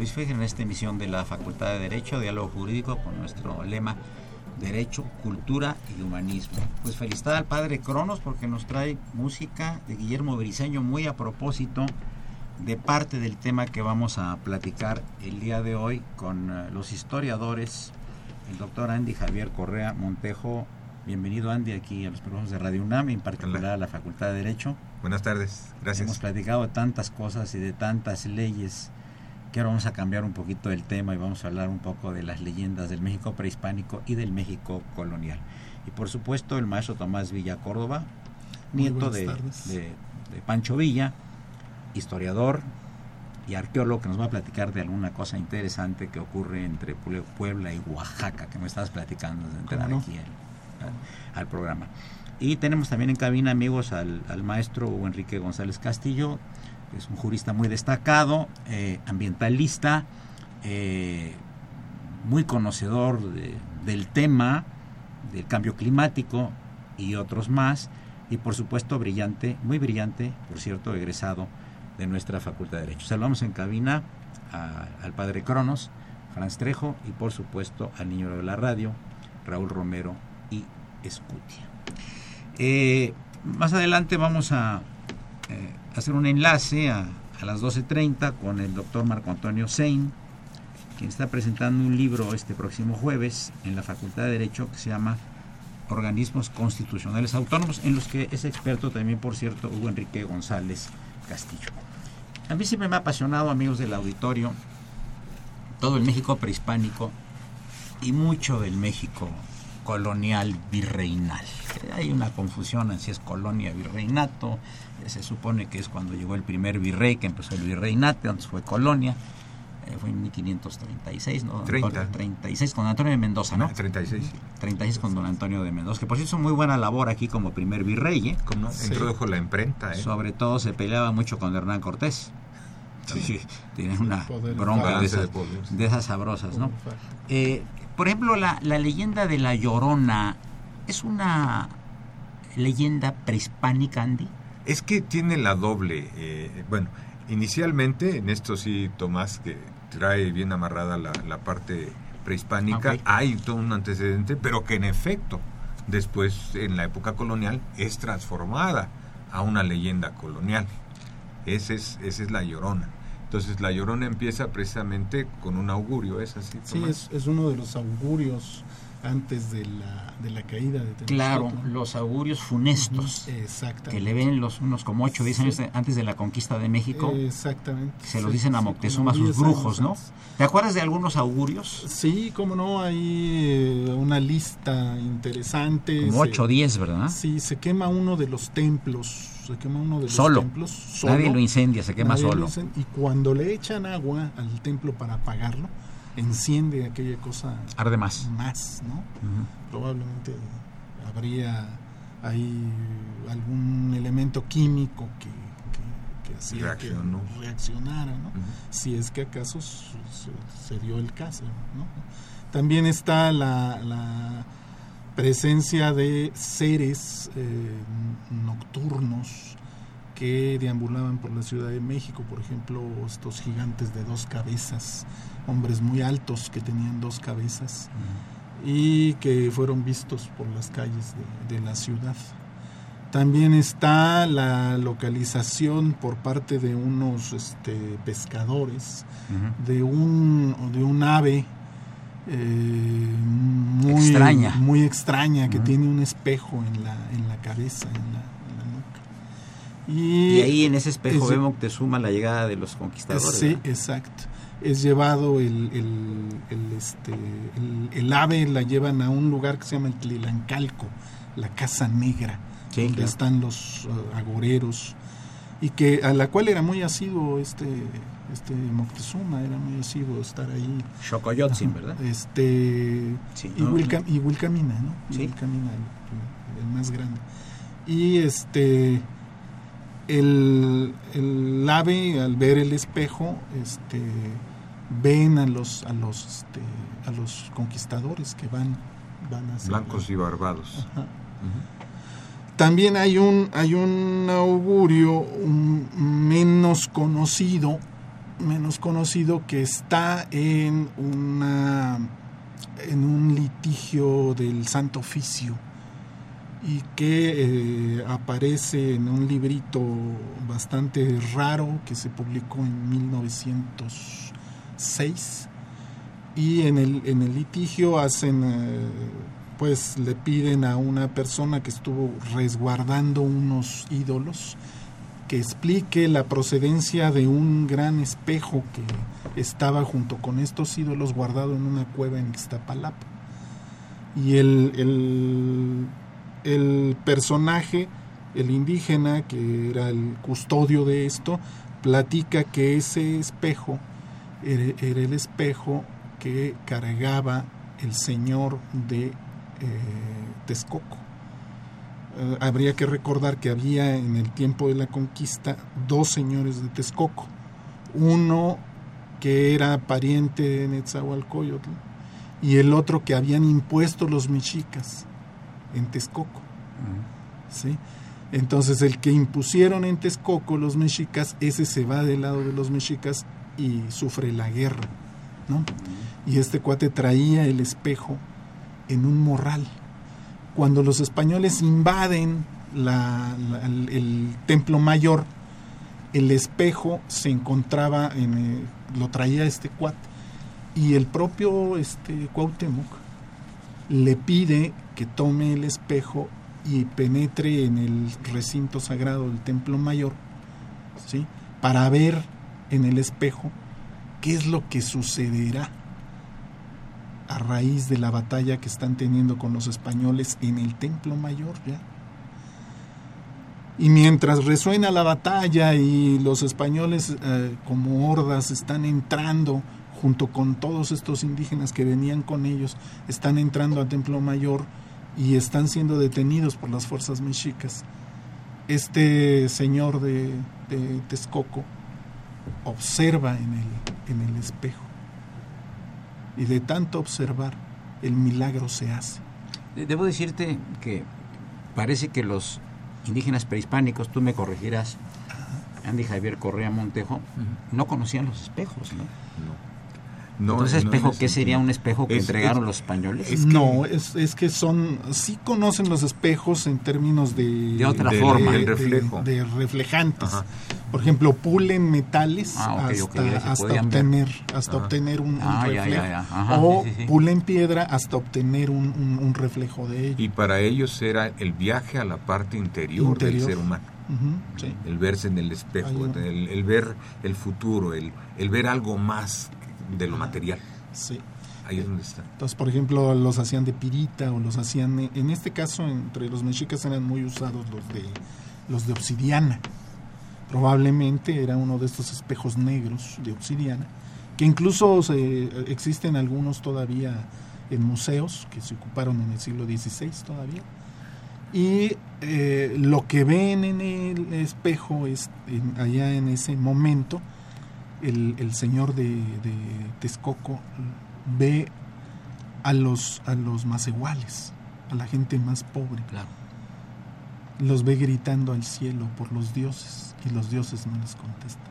Luis Fejer en esta emisión de la Facultad de Derecho, Diálogo Jurídico, con nuestro lema Derecho, Cultura y Humanismo. Pues felicidad al padre Cronos porque nos trae música de Guillermo Briseño muy a propósito de parte del tema que vamos a platicar el día de hoy con eh, los historiadores, el doctor Andy Javier Correa Montejo. Bienvenido Andy aquí a los programas de Radio UNAM, en particular a la Facultad de Derecho. Buenas tardes, gracias. Hemos platicado de tantas cosas y de tantas leyes que ahora vamos a cambiar un poquito el tema y vamos a hablar un poco de las leyendas del México prehispánico y del México colonial. Y por supuesto el maestro Tomás Villa Córdoba, nieto de, de, Pancho Villa, historiador y arqueólogo que nos va a platicar de alguna cosa interesante que ocurre entre Puebla y Oaxaca, que me estabas platicando de entrar aquí al, programa. Y tenemos también en cabina amigos al, al maestro Enrique González Castillo, es un jurista muy destacado, eh, ambientalista, eh, muy conocedor del tema del cambio climático y otros más, y por supuesto brillante, muy brillante, por cierto, egresado de nuestra Facultad de Derecho. Saludamos en cabina al padre Cronos, Franz Trejo y por supuesto al niño de la radio, Raúl Romero y Escutia. Eh, más adelante vamos a hacer un enlace a, a las 12.30 con el doctor Marco Antonio Sein, quien está presentando un libro este próximo jueves en la Facultad de Derecho que se llama Organismos Constitucionales Autónomos, en los que es experto también, por cierto, Hugo Enrique González Castillo. A mí siempre me ha apasionado, amigos del auditorio, todo el México prehispánico y mucho del México colonial virreinal. Hay una confusión en si es colonia virreinato, se supone que es cuando llegó el primer virrey que empezó el virreinato, antes fue colonia, eh, fue en 1536, ¿no? 30. 36 con Antonio de Mendoza, ¿no? 36. 36 con don Antonio de Mendoza, que por cierto hizo muy buena labor aquí como primer virrey, ¿eh? Como introdujo la imprenta, ¿eh? Sobre todo se peleaba mucho con Hernán Cortés. Sí, tiene una bronca de esas, sabrosas, ¿no? Eh, por ejemplo, la, la leyenda de la Llorona es una leyenda prehispánica, Andy. Es que tiene la doble. Eh, bueno, inicialmente, en esto sí, Tomás, que trae bien amarrada la, parte prehispánica, hay todo un antecedente, pero que en efecto, después, en la época colonial, es transformada a una leyenda colonial. Ese es, esa es la llorona. Entonces la llorona empieza precisamente con un augurio, ¿es así? Sí, es, es, uno de los augurios antes de la, de la caída de Claro, los augurios funestos. Exactamente. Que le ven los unos como ocho, dicen antes de la conquista de México. Exactamente. Se lo dicen a Moctezuma, sus brujos, ¿no? ¿Te acuerdas de algunos augurios? Sí, cómo no, hay eh, una lista interesante. Como ocho o diez, ¿verdad? Sí, se quema uno de los templos se quema uno de los solo. templos. Solo. Nadie lo incendia, se quema solo. y cuando le echan agua al templo para apagarlo, enciende aquella cosa. Arde más. Más, ¿no? Probablemente habría ahí algún elemento químico que, que, hacía que reaccionara, ¿no? Si es que acaso se, dio el caso, ¿no? También está la, la presencia de seres eh, nocturnos que deambulaban por la Ciudad de México, por ejemplo, estos gigantes de dos cabezas, hombres muy altos que tenían dos cabezas y que fueron vistos por las calles de, la ciudad. También está la localización por parte de unos este, pescadores de, un, de un ave eh, muy extraña, muy extraña que tiene un espejo en la, en la cabeza, en la, nuca. Y, ahí en ese espejo vemos que suma la llegada de los conquistadores. Sí, exacto. Es llevado el, el, este, el, ave, la llevan a un lugar que se llama el Tlilancalco, la Casa Negra, donde están los uh, agoreros, y que a la cual era muy asiduo este este Moctezuma era muy asiduo estar ahí. Xocoyotzin, ¿verdad? Este, y, Wilcamina, ¿no? Y Wilcamina, el, más grande. Y este, el, el ave al ver el espejo, este, ven a los, a los, este, a los conquistadores que van, van a Blancos y barbados. También hay un, hay un augurio menos conocido menos conocido que está en una en un litigio del Santo Oficio y que eh, aparece en un librito bastante raro que se publicó en 1906 y en el, en el litigio hacen eh, pues le piden a una persona que estuvo resguardando unos ídolos que explique la procedencia de un gran espejo que estaba junto con estos ídolos guardado en una cueva en Ixtapalapa. Y el, el, personaje, el indígena, que era el custodio de esto, platica que ese espejo era, el espejo que cargaba el señor de eh, Texcoco. Eh, habría que recordar que había en el tiempo de la conquista dos señores de Texcoco. Uno que era pariente de Netzahualcoyotl y el otro que habían impuesto los mexicas en Texcoco. ¿sí? Entonces el que impusieron en Texcoco los mexicas, ese se va del lado de los mexicas y sufre la guerra. ¿no? Y este cuate traía el espejo en un morral cuando los españoles invaden el, templo mayor, el espejo se encontraba en eh, lo traía este cuate y el propio este Cuauhtémoc le pide que tome el espejo y penetre en el recinto sagrado del templo mayor, ¿sí? Para ver en el espejo qué es lo que sucederá a raíz de la batalla que están teniendo con los españoles en el Templo Mayor ya. Y mientras resuena la batalla y los españoles eh, como hordas están entrando junto con todos estos indígenas que venían con ellos, están entrando al Templo Mayor y están siendo detenidos por las fuerzas mexicas. Este señor de, de Texcoco observa en el, en el espejo y de tanto observar, el milagro se hace. Debo decirte que parece que los indígenas prehispánicos, tú me corregirás, Andy Javier Correa Montejo, no conocían los espejos, ¿no? No. No, Entonces, espejo, ¿qué sería un espejo que entregaron los españoles? no, es, es, que son, sí conocen los espejos en términos de... De otra forma. De, reflejo. De, reflejantes. Por ejemplo, pulen metales ah, hasta, hasta obtener, hasta obtener un, ah, reflejo. o pulen piedra hasta obtener un, reflejo de ello. Y para ellos era el viaje a la parte interior, del ser humano. El verse en el espejo, el, el, ver el futuro, el, el ver algo más de lo material. Sí. Ahí es donde está. Entonces, por ejemplo, los hacían de pirita o los hacían, en este caso, entre los mexicas eran muy usados los de, los de obsidiana. Probablemente era uno de estos espejos negros de obsidiana, que incluso se, existen algunos todavía en museos que se ocuparon en el siglo XVI todavía. Y eh, lo que ven en el espejo es allá en ese momento el, señor de, de, Texcoco ve a los, a los más iguales, a la gente más pobre. Los ve gritando al cielo por los dioses y los dioses no les contestan.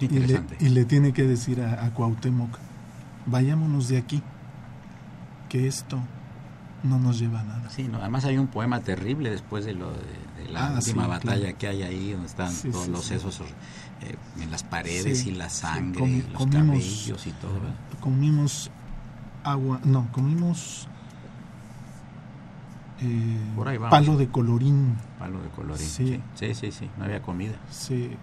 Y le, y le, tiene que decir a, a Cuauhtémoc, vayámonos de aquí, que esto no nos lleva a nada. Sí, no, además hay un poema terrible después de, lo de, la ah, última batalla que hay ahí, donde están todos los sesos eh, en las paredes y la sangre, los cabellos y todo. Comimos agua, no, comimos eh, palo de colorín. Palo de colorín, sí. sí, sí, sí, no había comida. Sí,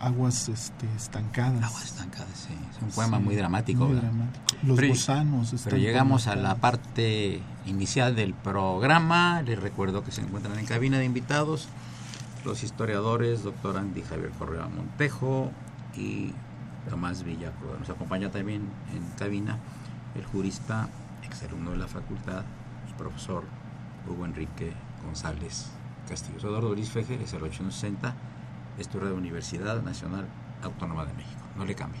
aguas este, estancadas. Aguas estancadas, sí. Es un poema muy dramático. Muy dramático. Los pero, gusanos. Pero llegamos a la parte inicial del programa. Les recuerdo que se encuentran en cabina de invitados los historiadores, doctor Andy Javier Correa Montejo y Tomás Villacruz. Nos acompaña también en cabina el jurista, exalumno de la facultad, el profesor Hugo Enrique González Castillo. Eduardo Luis Feje es el 860 estudio de Universidad Nacional Autónoma de México. No le cambie.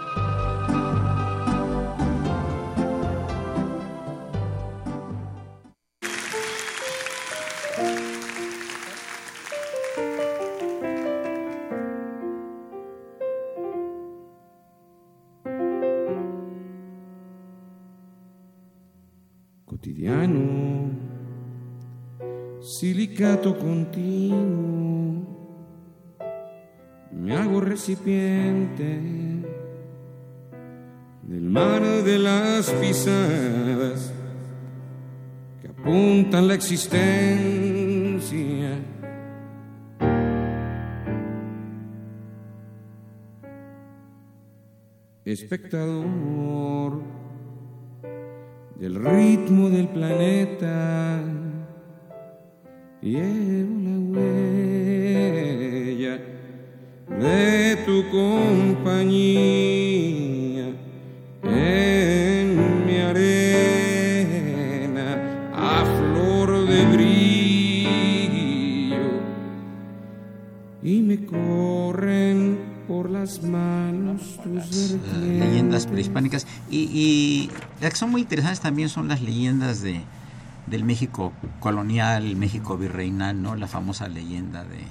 Continuo, me hago recipiente del mar de las pisadas que apuntan la existencia. Espectador del ritmo del planeta llevo la huella de tu compañía en mi arena a flor de brillo y me corren por las manos tus leyendas prehispánicas. Y, y las que son muy interesantes también son las leyendas de del México colonial, México virreinal, ¿no? La famosa leyenda de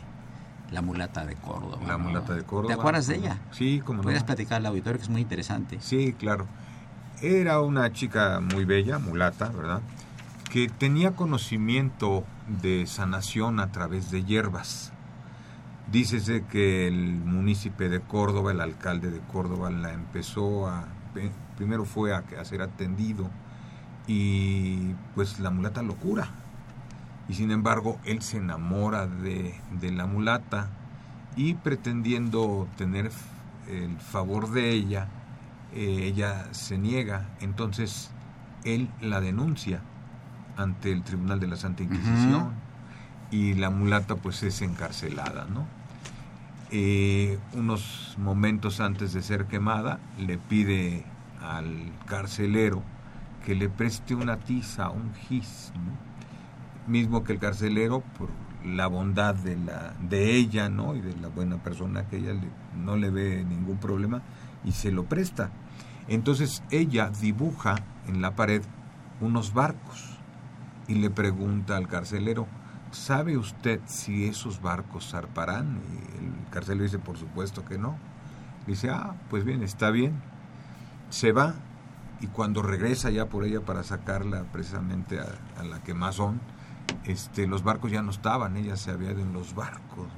la mulata de Córdoba. La mulata de Córdoba. ¿Te acuerdas de ella? Sí, como Puedes platicar al auditorio que es muy interesante. Sí, claro. Era una chica muy bella, mulata, ¿verdad? Que tenía conocimiento de sanación a través de hierbas. Dícese que el municipio de Córdoba, el alcalde de Córdoba, la empezó a. Primero fue a, a ser atendido y pues la mulata lo cura. Y sin embargo, él se enamora de, la mulata y pretendiendo tener el favor de ella, eh, ella se niega. Entonces, él la denuncia ante el Tribunal de la Santa Inquisición y la mulata pues es encarcelada, ¿no? Eh, unos momentos antes de ser quemada, le pide al carcelero que le preste una tiza, un gis, mismo que el carcelero, por la bondad de, la, de ella ¿no? y de la buena persona que ella no le ve ningún problema y se lo presta. Entonces ella dibuja en la pared unos barcos y le pregunta al carcelero, ¿sabe usted si esos barcos zarparán? Y el carcelero dice, por supuesto que no. Dice, ah, pues bien, está bien. Se va y cuando regresa ya por ella para sacarla precisamente a, la quemazón, este, los barcos ya no estaban, ella se había ido en los barcos.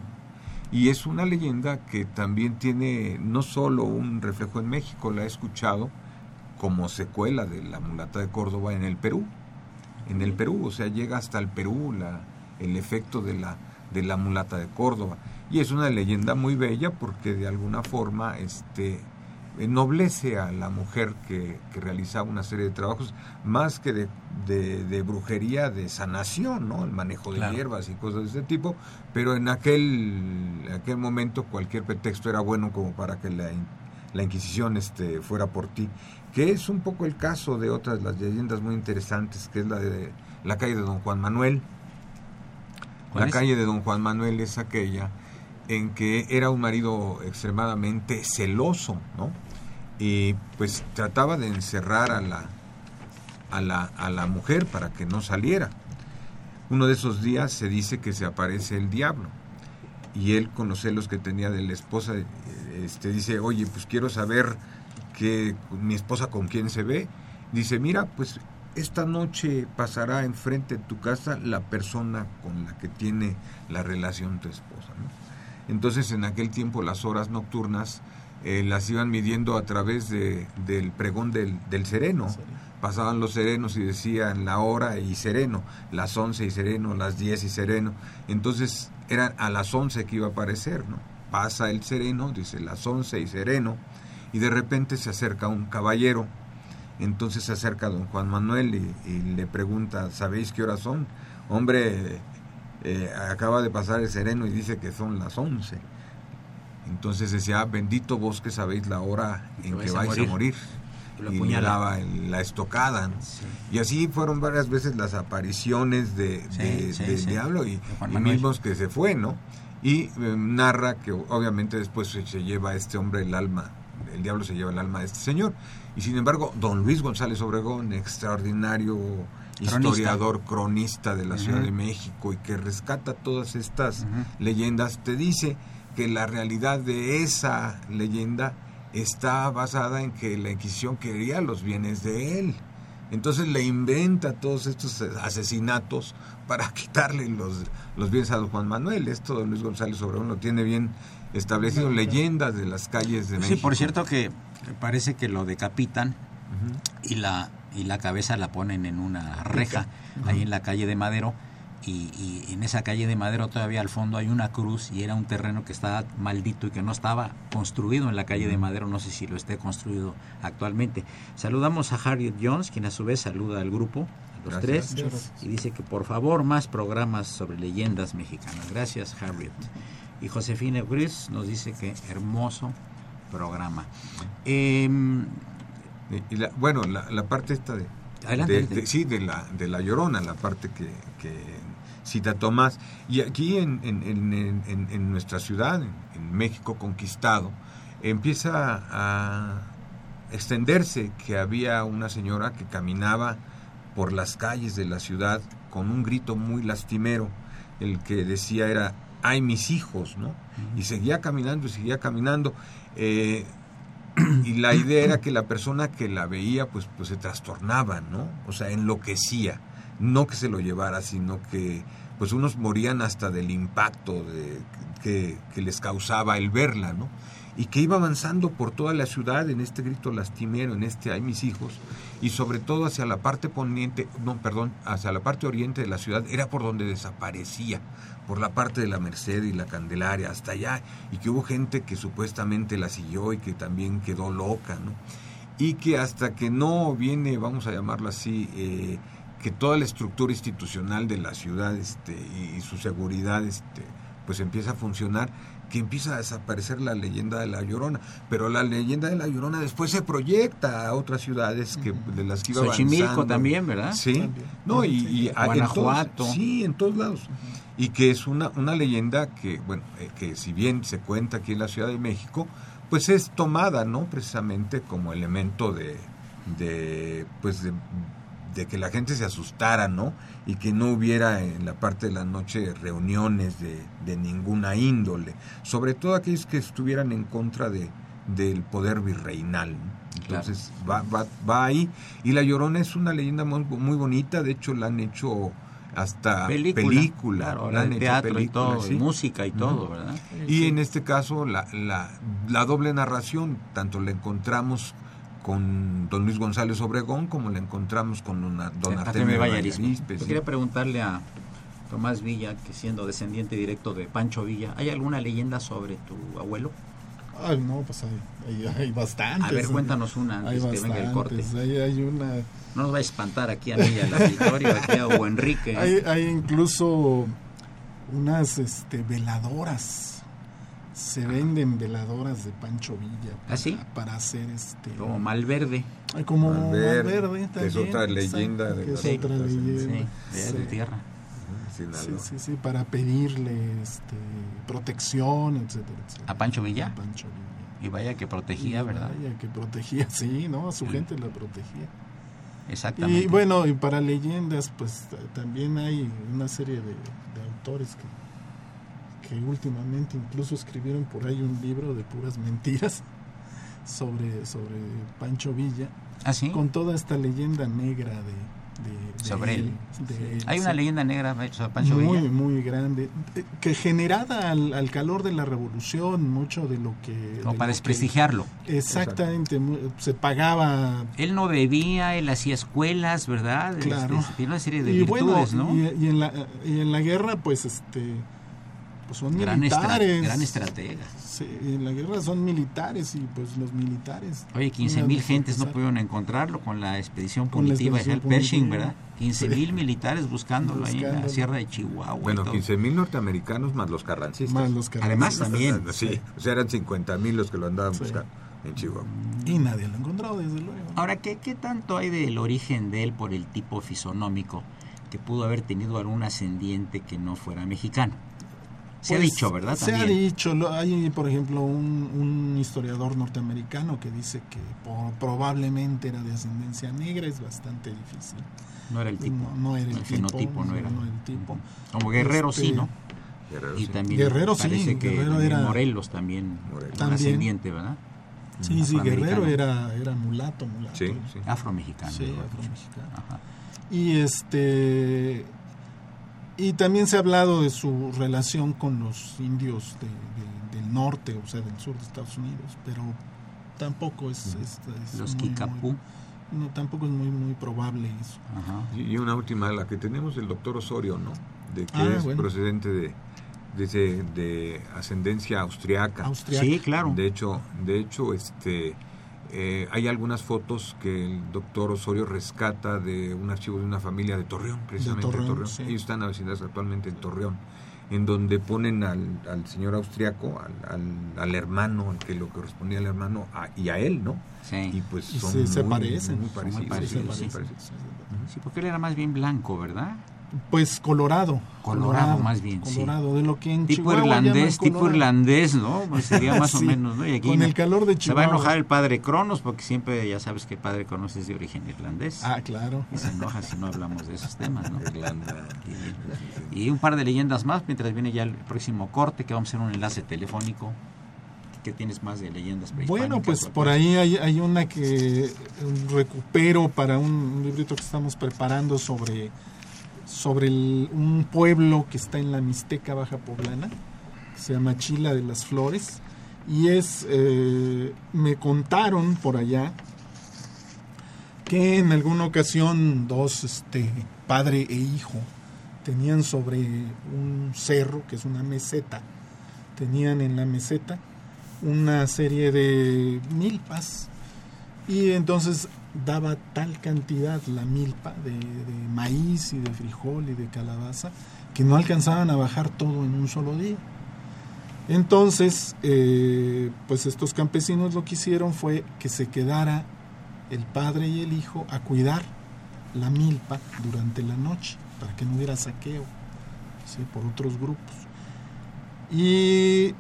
Y es una leyenda que también tiene no solo un reflejo en México, la he escuchado como secuela de la mulata de Córdoba en el Perú. En el Perú, o sea, llega hasta el Perú la, el efecto de la, de la mulata de Córdoba. Y es una leyenda muy bella porque de alguna forma este, ennoblece a la mujer que, realizaba una serie de trabajos, más que de, brujería, de sanación, ¿no? El manejo de hierbas y cosas de ese tipo, pero en aquel, aquel momento cualquier pretexto era bueno como para que la, la Inquisición este, fuera por ti, que es un poco el caso de otras las leyendas muy interesantes, que es la de la calle de Don Juan Manuel. La calle de Don Juan Manuel es aquella en que era un marido extremadamente celoso, ¿no? Y pues trataba de encerrar a la, a la, a la mujer para que no saliera. Uno de esos días se dice que se aparece el diablo y él con los celos que tenía de la esposa este, dice, oye, pues quiero saber que mi esposa con quién se ve. Dice, mira, pues esta noche pasará enfrente de tu casa la persona con la que tiene la relación tu esposa. Entonces en aquel tiempo las horas nocturnas eh, las iban midiendo a través de, del pregón del, del sereno. Pasaban los serenos y decían la hora y sereno, las once y sereno, las diez y sereno. Entonces eran a las once que iba a aparecer, ¿no? Pasa el sereno, dice las once y sereno, y de repente se acerca un caballero. Entonces se acerca don Juan Manuel y, le pregunta, ¿sabéis qué horas son? Hombre, eh, acaba de pasar el sereno y dice que son las once. Entonces decía, ah, bendito vos que sabéis la hora en que vais a morir. Y le daba la estocada. Y así fueron varias veces las apariciones de, del diablo y, y mismos que se fue, ¿no? Y eh, narra que obviamente después se, se lleva a este hombre el alma, el diablo se lleva el alma de este señor. Y sin embargo, don Luis González Obregón, extraordinario historiador, cronista de la Ciudad de México y que rescata todas estas leyendas, te dice que la realidad de esa leyenda está basada en que la Inquisición quería los bienes de él. Entonces le inventa todos estos asesinatos para quitarle los, los bienes a don Juan Manuel. Esto don Luis González Obregón lo tiene bien establecido, leyendas de las calles de México. Sí, por cierto que parece que lo decapitan y la y la cabeza la ponen en una reja ahí en la calle de Madero y, en esa calle de Madero todavía al fondo hay una cruz y era un terreno que estaba maldito y que no estaba construido en la calle de Madero, no sé si lo esté construido actualmente. Saludamos a Harriet Jones, quien a su vez saluda al grupo, a los tres, y dice que por favor más programas sobre leyendas mexicanas. Gracias Harriet. Y Josefina Gris nos dice que hermoso programa. Eh, y la, bueno, la, parte esta de, Adelante, sí, de la, de la Llorona, la parte que, cita Tomás. Y aquí en, en, nuestra ciudad, en, México conquistado, empieza a extenderse que había una señora que caminaba por las calles de la ciudad con un grito muy lastimero. El que decía era, ay mis hijos, ¿no? Y seguía caminando y seguía caminando. Eh, y la idea era que la persona que la veía pues, pues se trastornaba, ¿no? O sea, enloquecía, no que se lo llevara, sino que pues unos morían hasta del impacto de, que, que les causaba el verla, ¿no? y que iba avanzando por toda la ciudad en este grito lastimero, en este ay mis hijos, y sobre todo hacia la parte poniente, no, perdón, hacia la parte oriente de la ciudad, era por donde desaparecía, por la parte de la Merced y la Candelaria, hasta allá, y que hubo gente que supuestamente la siguió y que también quedó loca, ¿no? Y que hasta que no viene, vamos a llamarlo así, eh, que toda la estructura institucional de la ciudad este, y, su seguridad este, pues empieza a funcionar, que empieza a desaparecer la leyenda de la Llorona, pero la leyenda de la Llorona después se proyecta a otras ciudades que de las que iba Xochimilco también, ¿verdad? Sí. No, y, Guanajuato. sí, en todos lados. Y que es una una leyenda que bueno, eh, que si bien se cuenta aquí en la Ciudad de México, pues es tomada, ¿no? Precisamente como elemento de de pues de de que la gente se asustara, ¿no? Y que no hubiera en la parte de la noche reuniones de, de ninguna índole, sobre todo aquellos que estuvieran en contra de, del poder virreinal. Entonces va, va, va, ahí. Y La Llorona es una leyenda muy, muy bonita, de hecho la han hecho hasta película, la han teatro y todo, música y todo, ¿verdad? Y en este caso la, la, la doble narración, tanto la encontramos con don Luis González Obregón, como la encontramos con don, don Artemio Yo quería preguntarle a Tomás Villa, que siendo descendiente directo de Pancho Villa, ¿hay alguna leyenda sobre tu abuelo? Ay, no, pues hay, hay, bastantes. A ver, cuéntanos una antes hay que venga el corte. Hay, hay una... No nos va a espantar aquí a mí, al auditorio, aquí a o Enrique. Hay, hay incluso unas este, veladoras se venden veladoras de Pancho Villa para, ¿Ah, para hacer este como Malverde como Malverde, también, es otra leyenda de, es otra leyenda sí, de tierra sí, sí, sí, para pedirle este, protección, etcétera, etcétera. ¿A Pancho Villa? A Pancho Villa. Y vaya que protegía, ¿verdad? Vaya que protegía, sí, ¿no? A su gente la protegía. Exactamente. Y bueno, y para leyendas, pues también hay una serie de, de autores que que últimamente incluso escribieron por ahí un libro de puras mentiras sobre, sobre Pancho Villa. ¿Ah, Con toda esta leyenda negra de, sobre él. Hay una leyenda negra sobre Pancho muy, Villa. Muy grande, eh, que generada al, calor de la revolución, mucho de lo que... Como para desprestigiarlo. exactamente, se pagaba... Él no bebía, él hacía escuelas, ¿verdad? Este, claro. tiene una serie de virtudes, ¿no? Y, en la, y en la guerra, pues, este pues son gran militares. gran estratega. Sí, en la guerra son militares y pues los militares. Oye, 15 mil gentes no pudieron encontrarlo con la expedición punitiva de Pershing, ¿verdad? 15 mil militares buscándolo, ahí en la sierra de Chihuahua. Bueno, 15 mil norteamericanos más los carrancistas. Más los carrancistas. Además también. Sí, o sea, eran 50 mil los que lo andaban buscando en Chihuahua. Y nadie lo encontró, desde luego. Ahora, ¿qué, ¿qué tanto hay del origen de él por el tipo fisonómico que pudo haber tenido algún ascendiente que no fuera mexicano? Se ha pues, dicho, ¿verdad? Se ha dicho. Hay, por ejemplo, un, historiador norteamericano que dice que probablemente era de ascendencia negra. Es bastante difícil. No era el tipo. No, era el, el tipo, fenotipo, no era. el tipo. Como Guerrero sí, este, ¿no? Guerrero, y sí. también Guerrero parece sí, que Guerrero era... Morelos también, Morelos. Ascendiente, ¿verdad? Sí, sí, Guerrero era, era mulato, mulato. Sí, sí. Afromexicano. Sí, afromexicano. Ajá. Y este y también se ha hablado de su relación con los indios de, del norte, o sea, del sur de Estados Unidos, pero tampoco es... es, es los muy, Kikapú. muy- no, tampoco es muy muy probable eso. Ajá. Y y una última, la que tenemos el doctor Osorio, ¿no? De que Ah, es bueno. procedente de, de, ese- de ascendencia austriaca. Austriaca. Sí, claro. De hecho, de hecho, este, eh, hay algunas fotos que el doctor Osorio rescata de un archivo de una familia de Torreón, precisamente de Torreón, Torreón. sí. Ellos están vecinados actualmente en Torreón, en donde ponen al, al señor austriaco, al, al, al hermano, al que lo correspondía al hermano, a- y a él, ¿no? Sí. Y pues Y son se- se muy, parecen, muy parecidos. Sí, porque él era más bien blanco, ¿verdad? Pues Colorado. Colorado, más bien, sí. Colorado, de lo que en Tipo Chihuahua irlandés, llaman tipo Colorado. irlandés, ¿no? Pues sería más o Sí, menos, ¿no? Y aquí con el calor de se va a Chihuahua. enojar el padre Cronos porque siempre ya sabes que el padre Cronos es de origen irlandés. Ah, claro. Y se enoja si no hablamos de esos temas, ¿no? Irlanda. Y, y un par de leyendas más mientras viene ya el próximo corte que vamos a hacer un enlace telefónico. ¿Qué tienes más de leyendas? Bueno, pues por ahí hay, hay una que recupero para un librito que estamos preparando sobre, sobre un pueblo que está en la Mixteca Baja Poblana, se llama Chila de las Flores. Y es, eh, me contaron por allá que en alguna ocasión dos, este, padre e hijo, tenían sobre un cerro, que es una meseta, tenían en la meseta una serie de milpas y entonces daba tal cantidad la milpa de, maíz y de frijol y de calabaza que no alcanzaban a bajar todo en un solo día. Entonces, eh, pues estos campesinos lo que hicieron fue que se quedara el padre y el hijo a cuidar la milpa durante la noche para que no hubiera saqueo por otros grupos. Y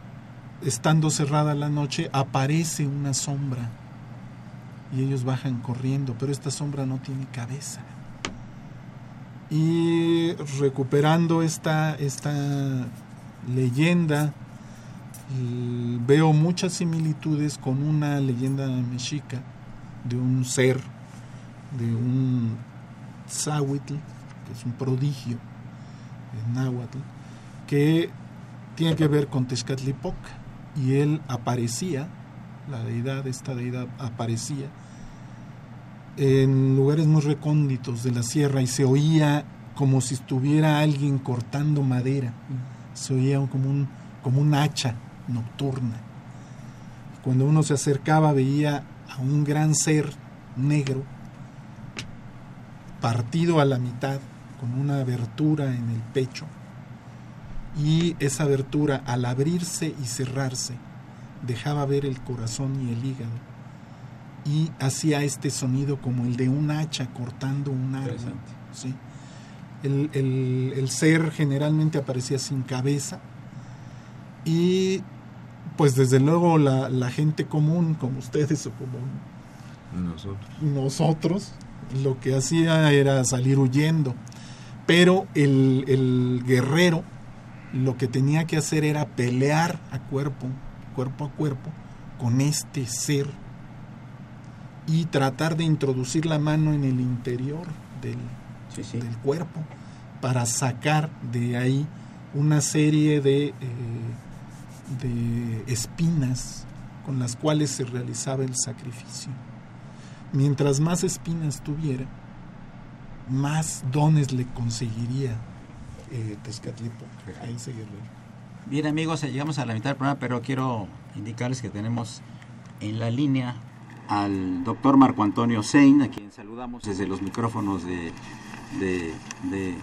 estando cerrada la noche, aparece una sombra y ellos bajan corriendo, pero esta sombra no tiene cabeza. Y recuperando esta, esta leyenda, veo muchas similitudes con una leyenda mexica de un ser, de un Zahuitl, que es un prodigio en náhuatl, que tiene que ver con Tezcatlipoca y él aparecía, la deidad, esta deidad aparecía en lugares muy recónditos de la sierra y se oía como si estuviera alguien cortando madera, se oía como un, como hacha nocturna. Cuando uno se acercaba veía a un gran ser negro partido a la mitad con una abertura en el pecho. Y esa abertura al abrirse y cerrarse dejaba ver el corazón y el hígado y hacía este sonido como el de un hacha cortando un árbol. ¿sí? El, el, ser generalmente aparecía sin cabeza y pues desde luego la, la gente común como ustedes o como nosotros. nosotros lo que hacía era salir huyendo pero el, el guerrero lo que tenía que hacer era pelear a cuerpo, cuerpo a cuerpo, con este ser y tratar de introducir la mano en el interior del, del cuerpo para sacar de ahí una serie de, eh, de espinas con las cuales se realizaba el sacrificio. Mientras más espinas tuviera, más dones le conseguiría eh, Tezcatlipoca, ahí Bien amigos, llegamos a la mitad del programa, pero quiero indicarles que tenemos en la línea al doctor Marco Antonio Sein, a quien saludamos desde los micrófonos de, de,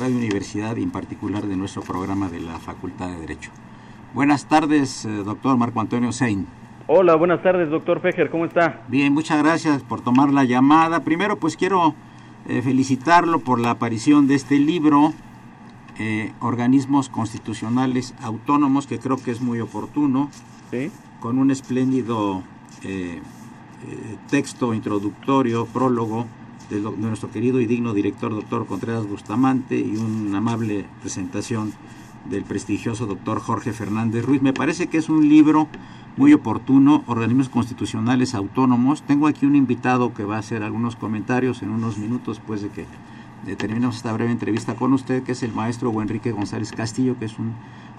Radio Universidad y en particular de nuestro programa de la Facultad de Derecho. Buenas tardes, eh, doctor Marco Antonio Sein. Hola, buenas tardes, doctor Fejer, ¿cómo está? Bien, muchas gracias por tomar la llamada. Primero, pues quiero eh, felicitarlo por la aparición de este libro, eh, Organismos Constitucionales Autónomos, que creo que es muy oportuno, con un espléndido eh, texto introductorio, prólogo de, nuestro querido y digno director, doctor Contreras Bustamante, y una amable presentación del prestigioso doctor Jorge Fernández Ruiz. Me parece que es un libro muy oportuno, organismos constitucionales autónomos. Tengo aquí un invitado que va a hacer algunos comentarios en unos minutos después de que terminemos esta breve entrevista con usted, que es el maestro Enrique González Castillo, que es un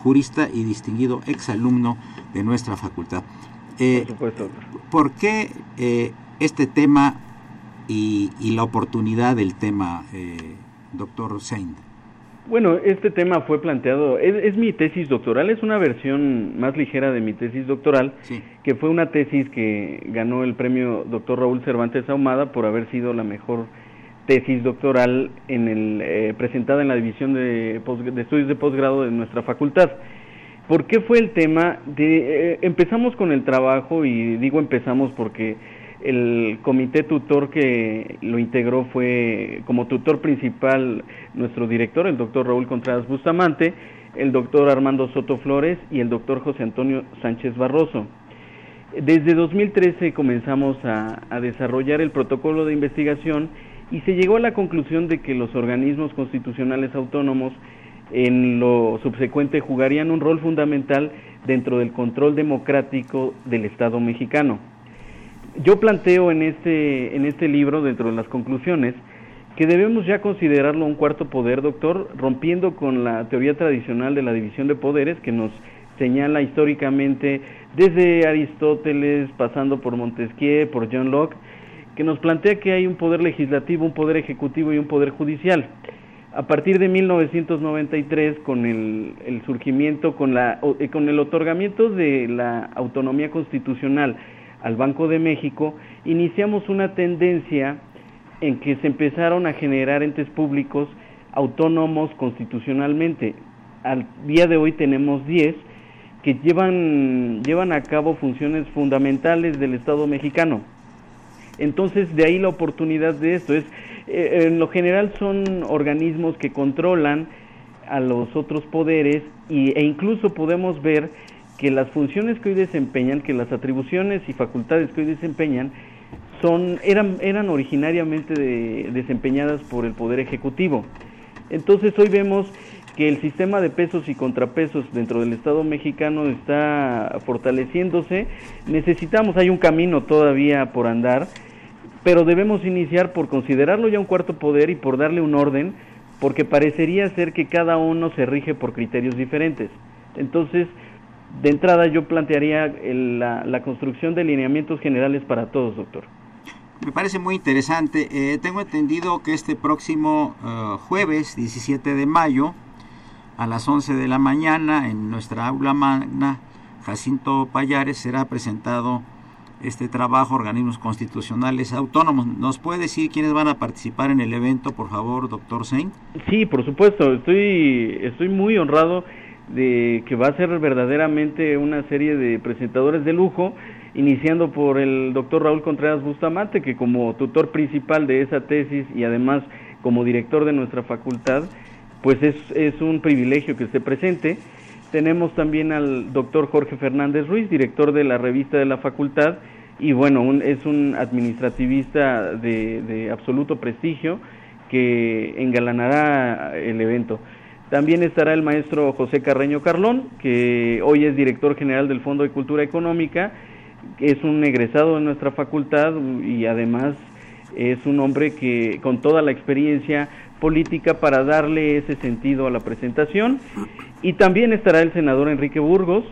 jurista y distinguido exalumno de nuestra facultad. Eh, Por supuesto. ¿Por qué eh, este tema y, la oportunidad del tema, eh, doctor Saint? Bueno, este tema fue planteado, es, mi tesis doctoral, es una versión más ligera de mi tesis doctoral, que fue una tesis que ganó el premio doctor Raúl Cervantes Ahumada por haber sido la mejor tesis doctoral en el, eh, presentada en la división de, de estudios de posgrado de nuestra facultad. ¿Por qué fue el tema? Eh, empezamos con el trabajo y digo empezamos porque el comité tutor que lo integró fue como tutor principal nuestro director, el doctor Raúl Contreras Bustamante, el doctor Armando Soto Flores y el doctor José Antonio Sánchez Barroso. Desde 2013 comenzamos a desarrollar el protocolo de investigación y se llegó a la conclusión de que los organismos constitucionales autónomos en lo subsecuente jugarían un rol fundamental dentro del control democrático del Estado mexicano yo planteo en este, en este libro, dentro de las conclusiones, que debemos ya considerarlo un cuarto poder, doctor, rompiendo con la teoría tradicional de la división de poderes que nos señala históricamente desde Aristóteles, pasando por Montesquieu, por John Locke, que nos plantea que hay un poder legislativo, un poder ejecutivo y un poder judicial. A partir de 1993, con el, el surgimiento, con, la, eh, con el otorgamiento de la autonomía constitucional al Banco de México, iniciamos una tendencia en que se empezaron a generar entes públicos autónomos constitucionalmente. Al día de hoy tenemos 10 que llevan, llevan a cabo funciones fundamentales del Estado mexicano. Entonces, de ahí la oportunidad de esto. Es, eh, en lo general son organismos que controlan a los otros poderes y, e incluso podemos ver que las funciones que hoy desempeñan, que las atribuciones y facultades que hoy desempeñan, son, eran, eran originariamente desempeñadas por el Poder Ejecutivo. Entonces hoy vemos que el sistema de pesos y contrapesos dentro del Estado mexicano está fortaleciéndose. Necesitamos, hay un camino todavía por andar, pero debemos iniciar por considerarlo ya un cuarto poder y por darle un orden, porque parecería ser que cada uno se rige por criterios diferentes. Entonces, de entrada yo plantearía la, construcción de lineamientos generales para todos, doctor. Me parece muy interesante. Eh, tengo entendido que este próximo eh, jueves, 17 de mayo, a las 11 de la mañana, en nuestra aula magna, Jacinto Payares será presentado este trabajo, organismos constitucionales autónomos. ¿Nos puede decir quiénes van a participar en el evento, por favor, doctor Sein? Sí, por supuesto, estoy, estoy muy honrado de que va a ser verdaderamente una serie de presentadores de lujo, iniciando por el doctor Raúl Contreras Bustamante, que como tutor principal de esa tesis y además como director de nuestra facultad, pues es, es un privilegio que esté presente. Tenemos también al doctor Jorge Fernández Ruiz, director de la revista de la facultad, y bueno, es un administrativista de, de absoluto prestigio que engalanará el evento. También estará el maestro José Carreño Carlón, que hoy es director general del Fondo de Cultura Económica, es un egresado de nuestra facultad y además es un hombre que con toda la experiencia política para darle ese sentido a la presentación. Y también estará el senador Enrique Burgos,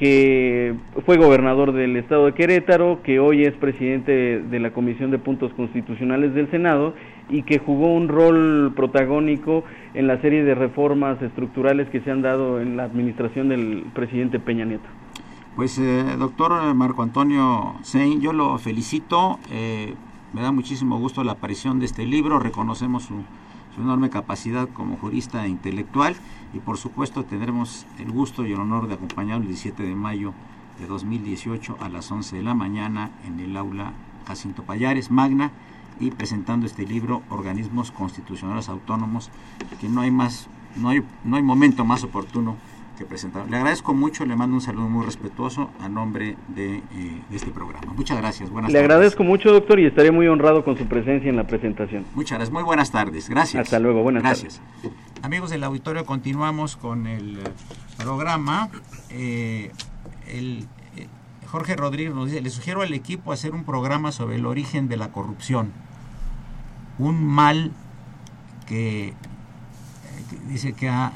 que fue gobernador del estado de Querétaro, que hoy es presidente de la Comisión de Puntos Constitucionales del Senado y que jugó un rol protagónico en la serie de reformas estructurales que se han dado en la administración del presidente Peña Nieto. Pues eh, doctor Marco Antonio Sein, yo lo felicito, eh, me da muchísimo gusto la aparición de este libro, reconocemos su, su enorme capacidad como jurista e intelectual. Y por supuesto tendremos el gusto y el honor de acompañarlo el 17 de mayo de 2018 a las 11 de la mañana en el aula Jacinto Payares Magna y presentando este libro Organismos Constitucionales Autónomos que no hay más no hay no hay momento más oportuno que. Le agradezco mucho, le mando un saludo muy respetuoso a nombre de, eh, de este programa. Muchas gracias. Buenas le agradezco mucho, doctor, y estaré muy honrado con su presencia en la presentación. Muchas gracias. Muy buenas tardes. Gracias. Hasta luego. Buenas gracias. Amigos del auditorio, continuamos con el eh, programa. Eh, el, eh, Jorge Rodríguez nos dice, le sugiero al equipo hacer un programa sobre el origen de la corrupción. Un mal que, que dice que ha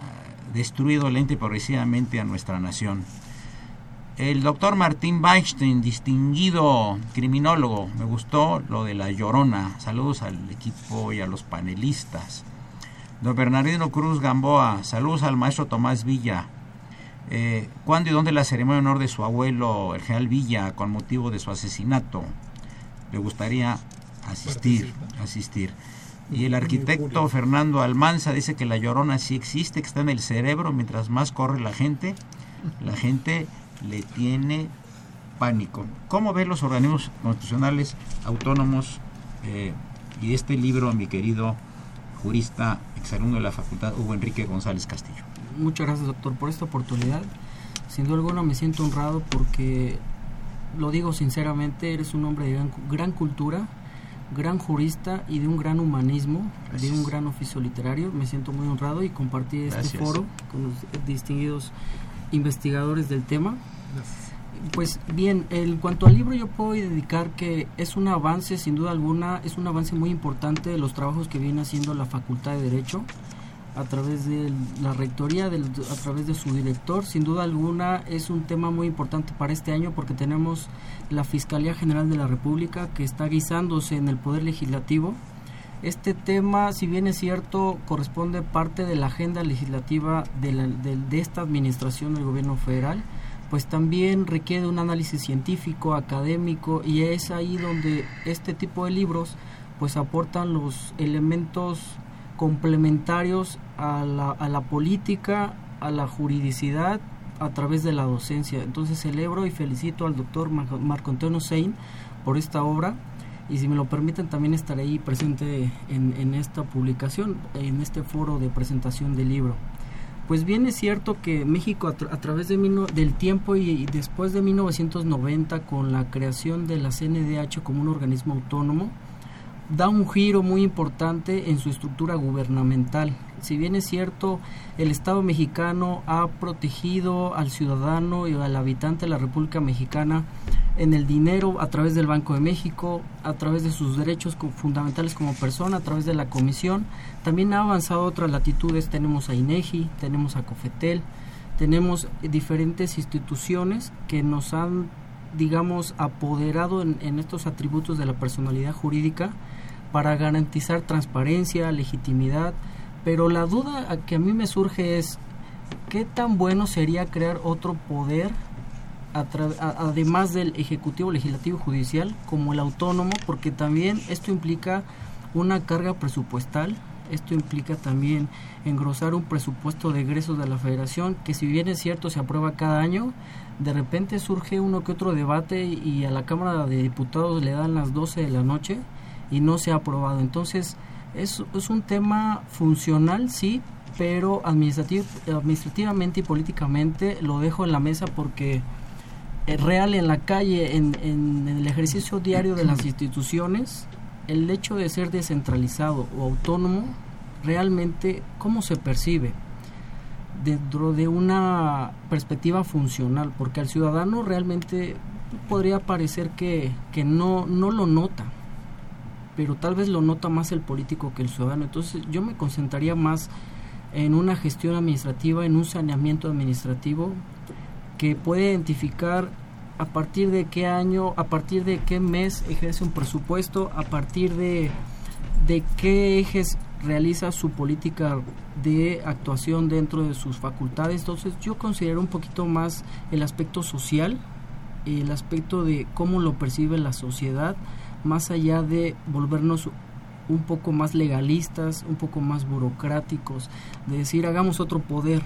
destruido lenta y progresivamente a nuestra nación. El doctor Martín Weinstein, distinguido criminólogo, me gustó lo de la llorona. Saludos al equipo y a los panelistas. Don Bernardino Cruz Gamboa, saludos al maestro Tomás Villa. Eh, ¿Cuándo y dónde la ceremonia en honor de su abuelo, el general Villa, con motivo de su asesinato? Le gustaría asistir, asistir. Y el arquitecto Fernando Almanza dice que la llorona sí existe, que está en el cerebro, mientras más corre la gente, la gente le tiene pánico. ¿Cómo ven los organismos constitucionales autónomos eh, y este libro, mi querido jurista, exalumno de la facultad, Hugo Enrique González Castillo? Muchas gracias, doctor, por esta oportunidad. Sin duda alguna me siento honrado porque, lo digo sinceramente, eres un hombre de gran, gran cultura, gran jurista y de un gran humanismo, Gracias. de un gran oficio literario. Me siento muy honrado y compartir este Gracias. foro con los distinguidos investigadores del tema. Gracias. Pues bien, en cuanto al libro yo puedo dedicar que es un avance, sin duda alguna, es un avance muy importante de los trabajos que viene haciendo la Facultad de Derecho a través de la rectoría, de, a través de su director. Sin duda alguna es un tema muy importante para este año porque tenemos la Fiscalía General de la República que está guisándose en el Poder Legislativo. Este tema, si bien es cierto, corresponde parte de la agenda legislativa de, la, de esta administración del gobierno federal, pues también requiere un análisis científico, académico, y es ahí donde este tipo de libros pues aportan los elementos complementarios a la, a la política, a la juridicidad a través de la docencia. Entonces celebro y felicito al doctor Marco Antonio Sein por esta obra y si me lo permiten también estaré ahí presente en, en esta publicación, en este foro de presentación del libro. Pues bien es cierto que México a, tra a través de del tiempo y, y, después de 1990 con la creación de la CNDH como un organismo autónomo, da un giro muy importante en su estructura gubernamental. Si bien es cierto, el Estado mexicano ha protegido al ciudadano y al habitante de la República Mexicana en el dinero a través del Banco de México, a través de sus derechos fundamentales como persona, a través de la Comisión. También ha avanzado otras latitudes. Tenemos a INEGI, tenemos a COFETEL, tenemos diferentes instituciones que nos han, digamos, apoderado en, estos atributos de la personalidad jurídica para garantizar transparencia, legitimidad, pero la duda que a mí me surge es, ¿qué tan bueno sería crear otro poder además del Ejecutivo, Legislativo, Judicial, como el autónomo, porque también esto implica una carga presupuestal, esto implica también engrosar un presupuesto de egresos de la federación, que si bien es cierto se aprueba cada año, de repente surge uno que otro debate y a la Cámara de Diputados le dan las 12 de la noche y no se ha aprobado. Entonces, es, es un tema funcional, sí, pero administrativamente y políticamente lo dejo en la mesa porque es real en la calle, en, en, el ejercicio diario de las instituciones, el hecho de ser descentralizado o autónomo, realmente, ¿cómo se percibe? Dentro de una perspectiva funcional, porque al ciudadano realmente podría parecer que, que no, no lo nota, pero tal vez lo nota más el político que el ciudadano. Entonces yo me concentraría más en una gestión administrativa, en un saneamiento administrativo que puede identificar a partir de qué año, a partir de qué mes ejerce un presupuesto, a partir de, de qué ejes realiza su política de actuación dentro de sus facultades. Entonces yo considero un poquito más el aspecto social, el aspecto de cómo lo percibe la sociedad, más allá de volvernos un poco más legalistas, un poco más burocráticos, de decir hagamos otro poder.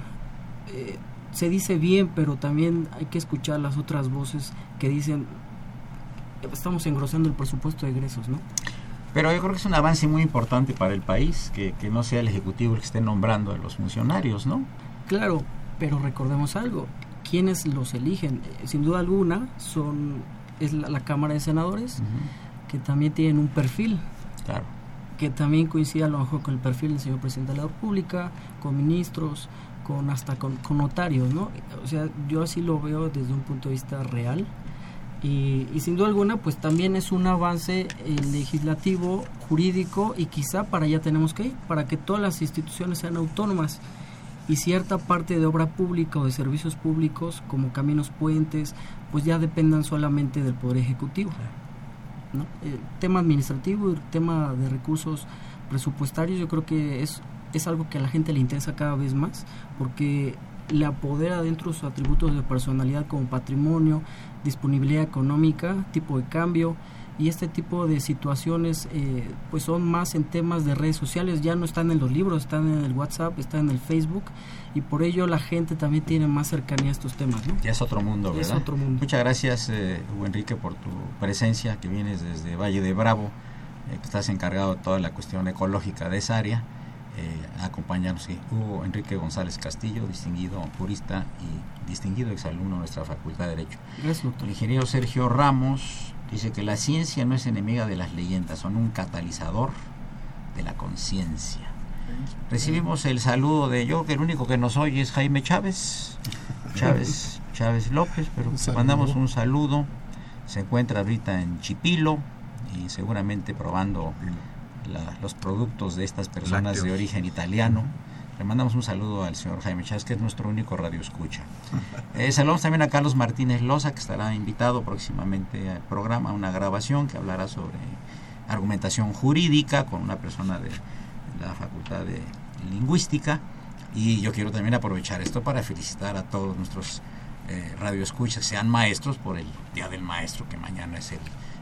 Eh, se dice bien, pero también hay que escuchar las otras voces que dicen estamos engrosando el presupuesto de egresos, ¿no? Pero yo creo que es un avance muy importante para el país, que, que no sea el Ejecutivo el que esté nombrando a los funcionarios, ¿no? Claro, pero recordemos algo, quienes los eligen, sin duda alguna, son es la, Cámara de Senadores, que también tienen un perfil. Claro que también coincide a lo mejor con el perfil del señor presidente de la República, con ministros, con hasta con, notarios, ¿no? O sea, yo así lo veo desde un punto de vista real. Y, sin duda alguna, pues también es un avance legislativo, jurídico, y quizá para allá tenemos que ir, para que todas las instituciones sean autónomas y cierta parte de obra pública o de servicios públicos, como caminos, puentes, pues ya dependan solamente del Poder Ejecutivo. ¿no? El tema administrativo y el tema de recursos presupuestarios yo creo que es, es algo que a la gente le interesa cada vez más porque le apodera dentro sus atributos de personalidad como patrimonio, disponibilidad económica, tipo de cambio, y este tipo de situaciones eh, pues son más en temas de redes sociales, ya no están en los libros, están en el WhatsApp, están en el Facebook y por ello la gente también tiene más cercanía a estos temas. ¿no? Ya es otro mundo, ¿verdad? Es otro mundo. Muchas gracias, eh, Enrique, por tu presencia, que vienes desde Valle de Bravo, eh, que estás encargado de toda la cuestión ecológica de esa área. Eh, acompañarnos Hugo Enrique González Castillo, distinguido jurista y distinguido exalumno de nuestra Facultad de Derecho. Gracias, El ingeniero Sergio Ramos, Dice que la ciencia no es enemiga de las leyendas, son un catalizador de la conciencia. Recibimos el saludo de yo, que el único que nos oye es Jaime Chávez, Chávez, Chávez López, pero mandamos un saludo. Se encuentra ahorita en Chipilo y seguramente probando los productos de estas personas de origen italiano. Le mandamos un saludo al señor Jaime Chávez, que es nuestro único radio escucha. Eh, saludamos también a Carlos Martínez Loza, que estará invitado próximamente al programa, a una grabación que hablará sobre argumentación jurídica con una persona de la Facultad de Lingüística. Y yo quiero también aprovechar esto para felicitar a todos nuestros eh, radioescuchas, sean maestros por el Día del Maestro, que mañana es el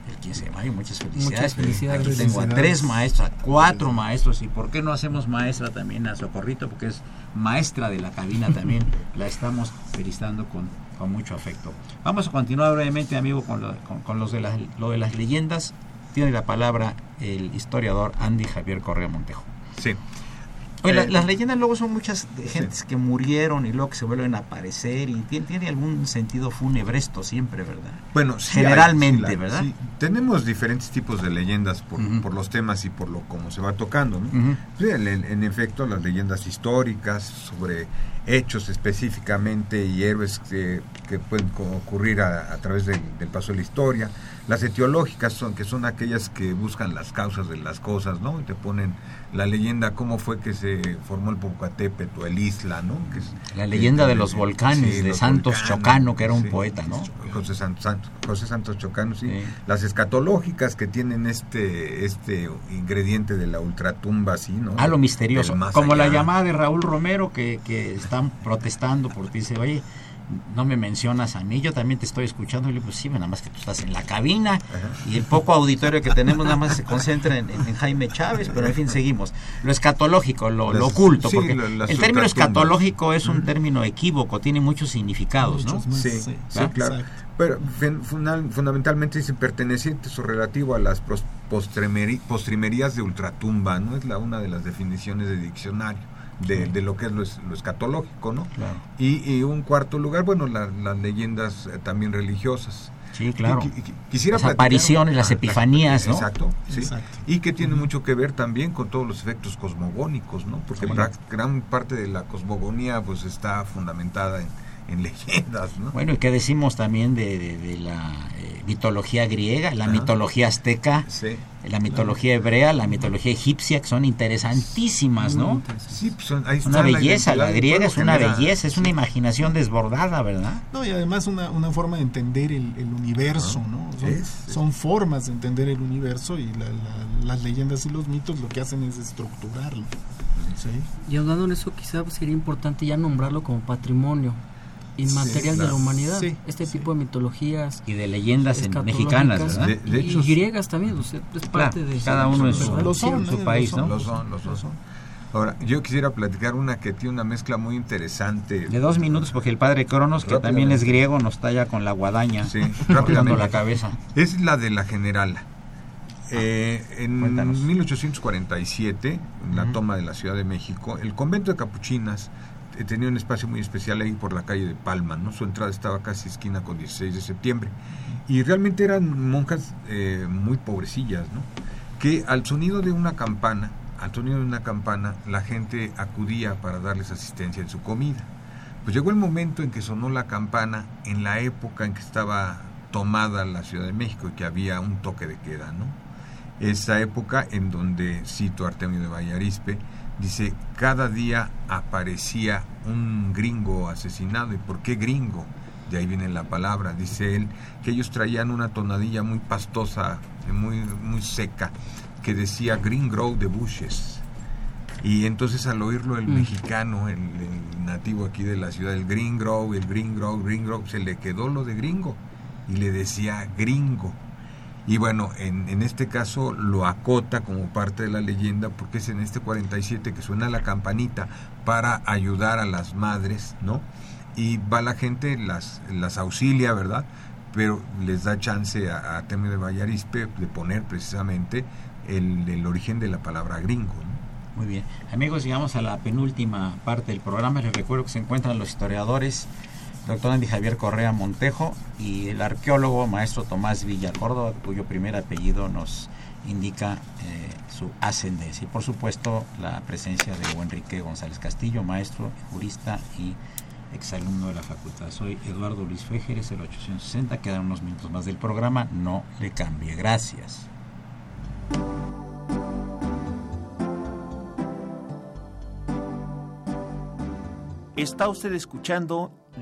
el 15 de mayo. Muchas felicidades. Aquí tengo a tres maestros, a cuatro maestros. ¿Y por qué no hacemos maestra también a Socorrito? Porque es maestra de la cabina también. la estamos felicitando con, con mucho afecto. Vamos a continuar brevemente, amigo, con lo, con, los de las, lo de las leyendas. Tiene la palabra el historiador Andy Javier Correa Montejo. Sí. Eh, las leyendas luego son muchas de gentes que murieron y luego que se vuelven a aparecer y tiene, algún sentido fúnebre esto siempre, ¿verdad? Bueno, generalmente, ¿verdad? tenemos diferentes tipos de leyendas por, por, los temas y por lo cómo se va tocando, ¿no? en, efecto, las leyendas históricas sobre hechos específicamente y héroes que, pueden ocurrir a, través del, paso de la historia. Las etiológicas son que son aquellas que buscan las causas de las cosas, ¿no? Y te ponen la leyenda cómo fue que se formó el Popocatépetl o el Isla, ¿no? Que es, la leyenda de los volcanes de Santos Chocano, que era un poeta, ¿no? José Santos, José Santos Chocano, sí. Las escatológicas que tienen este este ingrediente de la ultratumba, así, ¿no? Ah, lo misterioso. Como la llamada de Raúl Romero que, que están protestando porque dice, oye, no me mencionas a mí, yo también te estoy escuchando. Y le digo, pues sí, nada más que tú estás en la cabina y el poco auditorio que tenemos nada más se concentra en, Jaime Chávez, pero en fin, seguimos. Lo escatológico, lo, oculto, porque el término escatológico es un término equívoco, tiene muchos significados, ¿no? Sí, sí, claro. Pero fundamentalmente dice perteneciente o relativo a las postrimerías de ultratumba, ¿no? Es la una de las definiciones de diccionario de, lo que es lo, escatológico, ¿no? Y, un cuarto lugar, bueno, las leyendas eh, también religiosas. Sí, claro. quisiera las apariciones, las epifanías, ¿no? Exacto, sí. Y que tiene mucho que ver también con todos los efectos cosmogónicos, ¿no? Porque gran parte de la cosmogonía pues está fundamentada en, en leyendas. ¿no? Bueno, ¿y qué decimos también de, la eh, mitología griega, la mitología azteca, la mitología hebrea, la mitología egipcia, que son interesantísimas, ¿no? Sí, pues es una belleza, la, griega es una belleza, es una imaginación desbordada, ¿verdad? No, y además una, una forma de entender el, universo, ¿no? Son, formas de entender el universo y las leyendas y los mitos lo que hacen es estructurarlo. Y hablando en eso, quizá sería importante ya nombrarlo como patrimonio inmaterial de la humanidad. este tipo de mitologías. Y de leyendas mexicanas, y griegas también, es parte de... Cada uno en su, su país, ¿no? Lo son, lo son. Ahora, yo quisiera platicar una que tiene una mezcla muy interesante. De dos minutos, porque el padre Cronos, que también es griego, nos talla con la guadaña, sí, rápidamente la cabeza. Es la de la generala. Eh, en 1847, en la toma de la Ciudad de México, el convento de capuchinas eh, tenía un espacio muy especial ahí por la calle de Palma, ¿no? Su entrada estaba casi esquina con 16 de septiembre. Y realmente eran monjas eh, muy pobrecillas, ¿no? Que al sonido de una campana, al sonido de una campana, la gente acudía para darles asistencia en su comida. Pues llegó el momento en que sonó la campana en la época en que estaba tomada la Ciudad de México y que había un toque de queda, ¿no? Esa época en donde, cito Artemio de Vallarispe, Dice, cada día aparecía un gringo asesinado. ¿Y por qué gringo? De ahí viene la palabra. Dice él que ellos traían una tonadilla muy pastosa, muy, muy seca, que decía Green Grow de Bushes. Y entonces al oírlo el mm. mexicano, el, nativo aquí de la ciudad, el Green Grow, el Green Grow, Green Grow, se le quedó lo de gringo y le decía gringo. Y bueno, en, en, este caso lo acota como parte de la leyenda porque es en este 47 que suena la campanita para ayudar a las madres, ¿no? Y va la gente, las, las auxilia, ¿verdad? Pero les da chance a, a de Vallarispe de poner precisamente el, el origen de la palabra gringo, ¿no? Muy bien. Amigos, llegamos a la penúltima parte del programa. Les recuerdo que se encuentran los historiadores doctor Andy Javier Correa Montejo y el arqueólogo maestro Tomás Villa Córdoba, cuyo primer apellido nos indica eh, su ascendencia. Y por supuesto la presencia de Enrique González Castillo, maestro, jurista y exalumno de la facultad. Soy Eduardo Luis Féjeres, el 860. Quedan unos minutos más del programa. No le cambie. Gracias. Está usted escuchando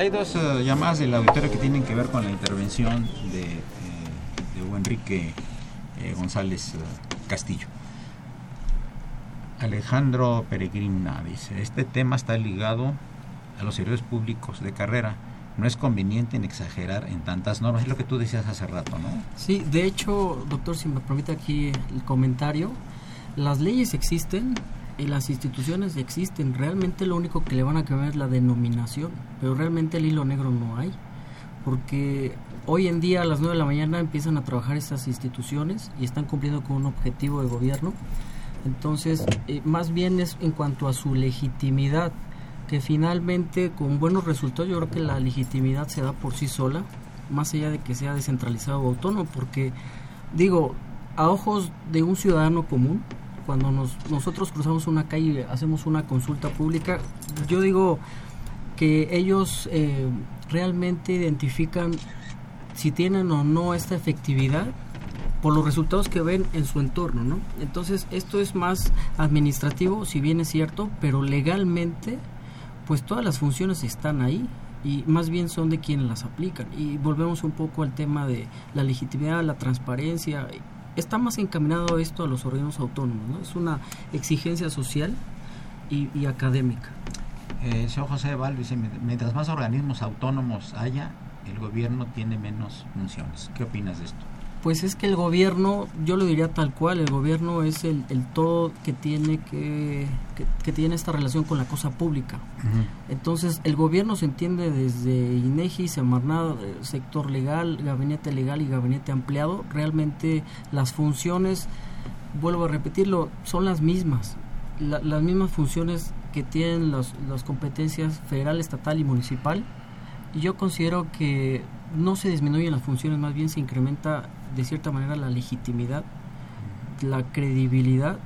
Hay dos eh, llamadas del auditorio que tienen que ver con la intervención de, eh, de Enrique eh, González Castillo. Alejandro Peregrina dice, este tema está ligado a los servidores públicos de carrera. No es conveniente en exagerar en tantas normas, es lo que tú decías hace rato, ¿no? Sí, de hecho, doctor, si me permite aquí el comentario, las leyes existen, las instituciones existen, realmente lo único que le van a cambiar es la denominación, pero realmente el hilo negro no hay, porque hoy en día a las 9 de la mañana empiezan a trabajar estas instituciones y están cumpliendo con un objetivo de gobierno, entonces eh, más bien es en cuanto a su legitimidad, que finalmente con buenos resultados yo creo que la legitimidad se da por sí sola, más allá de que sea descentralizado o autónomo, porque digo, a ojos de un ciudadano común, cuando nos, nosotros cruzamos una calle y hacemos una consulta pública, yo digo que ellos eh, realmente identifican si tienen o no esta efectividad por los resultados que ven en su entorno, ¿no? Entonces, esto es más administrativo, si bien es cierto, pero legalmente, pues todas las funciones están ahí y más bien son de quienes las aplican. Y volvemos un poco al tema de la legitimidad, la transparencia está más encaminado esto a los organismos autónomos, ¿no? Es una exigencia social y, académica. Eh, señor José Val dice, mientras más organismos autónomos haya, el gobierno tiene menos funciones. ¿Qué opinas de esto? Pues es que el gobierno, yo lo diría tal cual, el gobierno es el, todo que tiene que, que, tiene esta relación con la cosa pública. Entonces, el gobierno se entiende desde INEGI, Semarnat, eh, sector legal, gabinete legal y gabinete ampliado. Realmente las funciones, vuelvo a repetirlo, son las mismas. las mismas funciones que tienen las competencias federal, estatal y municipal. Y yo considero que no se disminuyen las funciones, más bien se incrementa de cierta manera la legitimidad, la credibilidad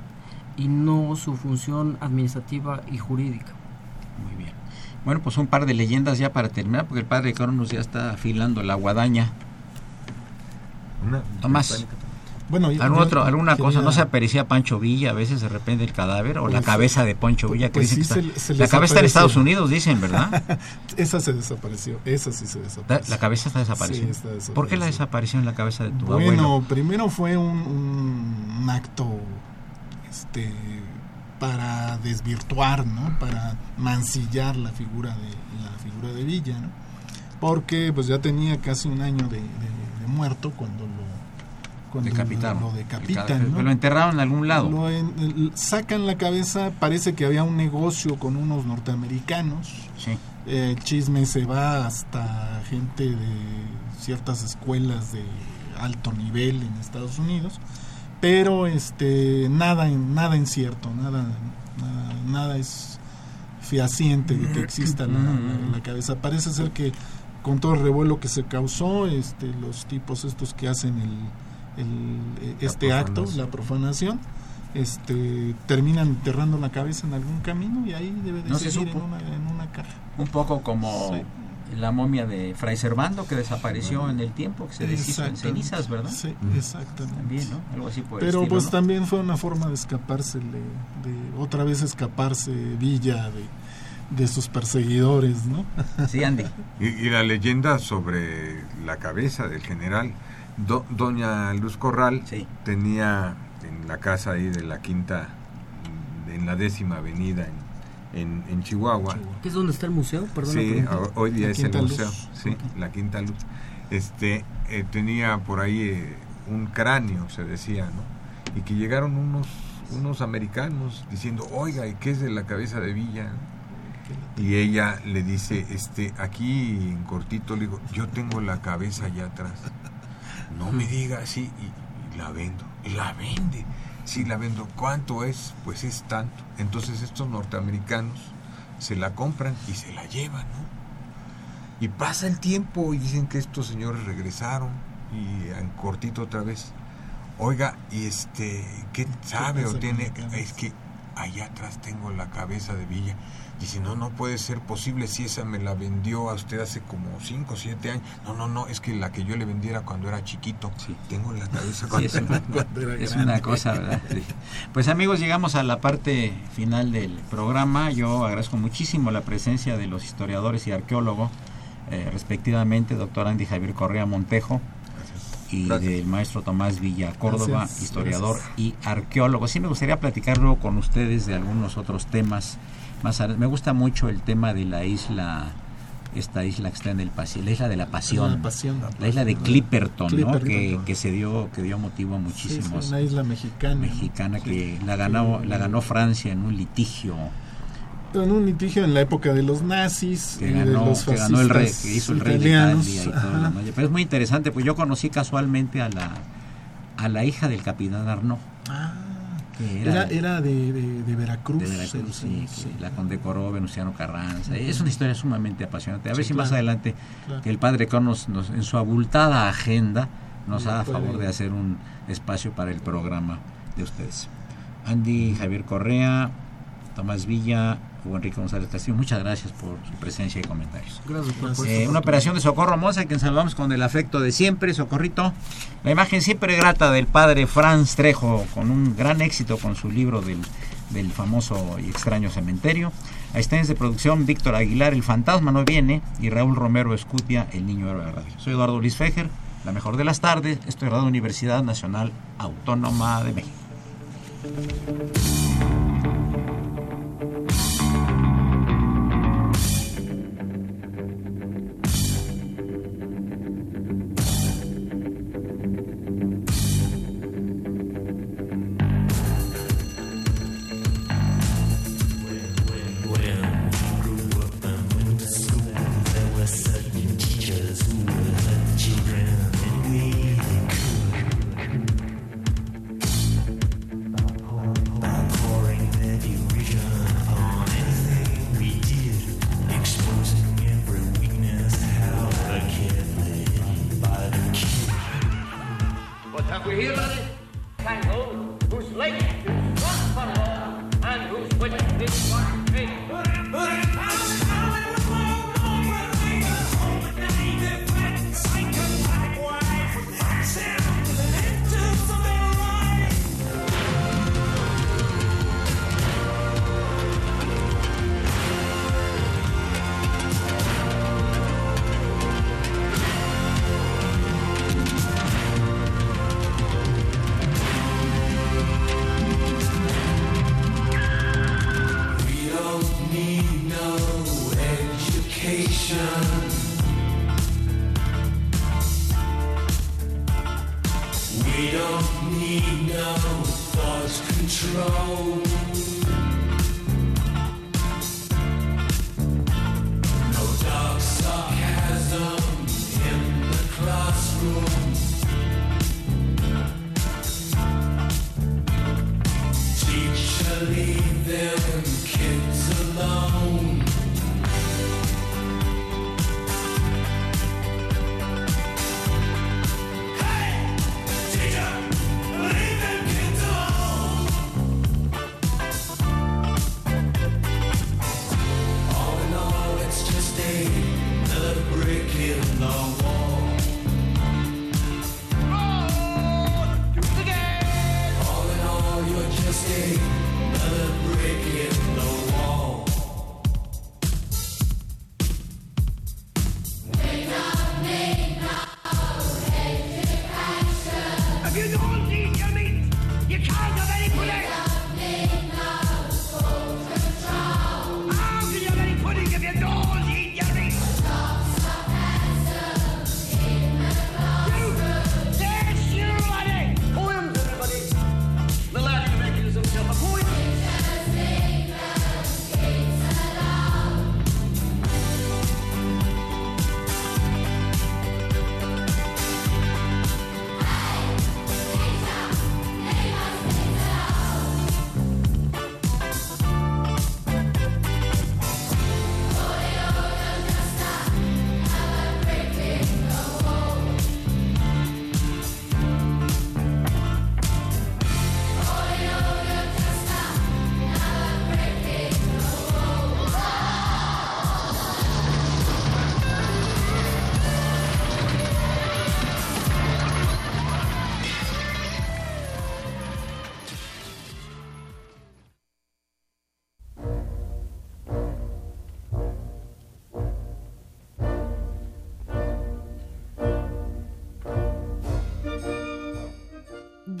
y no su función administrativa y jurídica. Muy bien. Bueno, pues un par de leyendas ya para terminar, porque el padre Cronos ya está afilando la guadaña. Tomás. Bueno, ¿Algún otro, alguna cosa, ¿no se aparecía Pancho Villa a veces de repente el cadáver o la pues, cabeza de Pancho Villa? Que pues la cabeza está en Estados Unidos, dicen, ¿verdad? esa se desapareció, esa sí se desapareció. La, cabeza está desaparecida. ¿Por qué la desaparición en la cabeza de tu bueno, abuelo? Bueno, primero fue un, un, acto este para desvirtuar, ¿no? Para mancillar la figura de la figura de Villa, ¿no? Porque pues ya tenía casi un año de, de muerto cuando lo decapitaron. Lo, decapitan. ¿no? Lo enterraron en algún lado. sacan la cabeza, parece que había un negocio con unos norteamericanos. Sí. el chisme se va hasta gente de ciertas escuelas de alto nivel en Estados Unidos, pero este nada nada incierto, nada nada, es fehaciente de que exista la, la, cabeza. Parece ser que con todo el revuelo que se causó, este, los tipos estos que hacen el, el, este acto, la profanación, este, terminan enterrando la cabeza en algún camino y ahí debe de seguir en una, en una, caja. Un poco como la momia de Fray Servando que desapareció en el tiempo, que se deshizo en cenizas, ¿verdad? Sí, exactamente. También, ¿no? Algo así Pero pues también fue una forma de escaparse, de, otra vez escaparse Villa de, de sus perseguidores, ¿no? Sí, Andy. y, y la leyenda sobre la cabeza del general doña Luz Corral tenía en la casa ahí de la quinta, en la décima avenida en, en, Chihuahua. ¿Qué es donde está el museo? sí, hoy día es el museo, sí, la quinta luz. Este, eh, tenía por ahí eh, un cráneo, se decía, ¿no? Y que llegaron unos, unos americanos diciendo, oiga, ¿y qué es de la cabeza de Villa? Y ella le dice, este, aquí en cortito, le digo, yo tengo la cabeza allá atrás no me diga así y, la vendo. Y la vende. Sí, la vendo. ¿Cuánto es? Pues es tanto. Entonces estos norteamericanos se la compran y se la llevan, ¿no? Y pasa el tiempo y dicen que estos señores regresaron y en cortito otra vez. Oiga, y este, ¿qué sabe o tiene? Es que allá atrás tengo la cabeza de Villa. Dice, no, no puede ser posible si esa me la vendió a usted hace como 5 o 7 años. No, no, no, es que la que yo le vendiera cuando era chiquito. Sí. Tengo la cabeza sí, es, una, es una cosa, ¿verdad? Pues amigos, llegamos a la parte final del programa. Yo agradezco muchísimo la presencia de los historiadores y arqueólogos eh, respectivamente, doctor Andy Javier Correa Montejo y del maestro Tomás Villa Córdoba, historiador y arqueólogo. Sí me gustaría platicar luego con ustedes de algunos otros temas. Más me gusta mucho el tema de la isla esta isla que está en el la isla de la pasión, la, isla de Clipperton, ¿no? que, que, se dio que dio motivo a muchísimos una isla mexicana. mexicana que la ganó la ganó Francia en un litigio. En un litigio en la época de los nazis que ganó, que ganó el rey que hizo el rey de Italia y todo pero es muy interesante pues yo conocí casualmente a la a la hija del capitán Arnaud. Ah era, era, de, de, Veracruz. De Veracruz, sí, la condecoró Venustiano Carranza. Es una historia sumamente apasionante. A ver si más adelante que el padre nos, en su abultada agenda nos haga favor de hacer un espacio para el programa de ustedes. Andy Javier Correa, Tomás Villa, Hugo Enrique González Castillo, muchas gracias por su presencia y comentarios. Gracias eh, Una operación de Socorro Monza, a quien saludamos con el afecto de siempre, Socorrito. La imagen siempre grata del padre Franz Trejo, con un gran éxito con su libro del, del famoso y extraño cementerio. Asistentes de producción, Víctor Aguilar, El Fantasma no viene, y Raúl Romero Escutia, El Niño Héroe de Radio. Soy Eduardo Luis Fejer, la mejor de las tardes, estoy Radio Universidad Nacional Autónoma de México. One.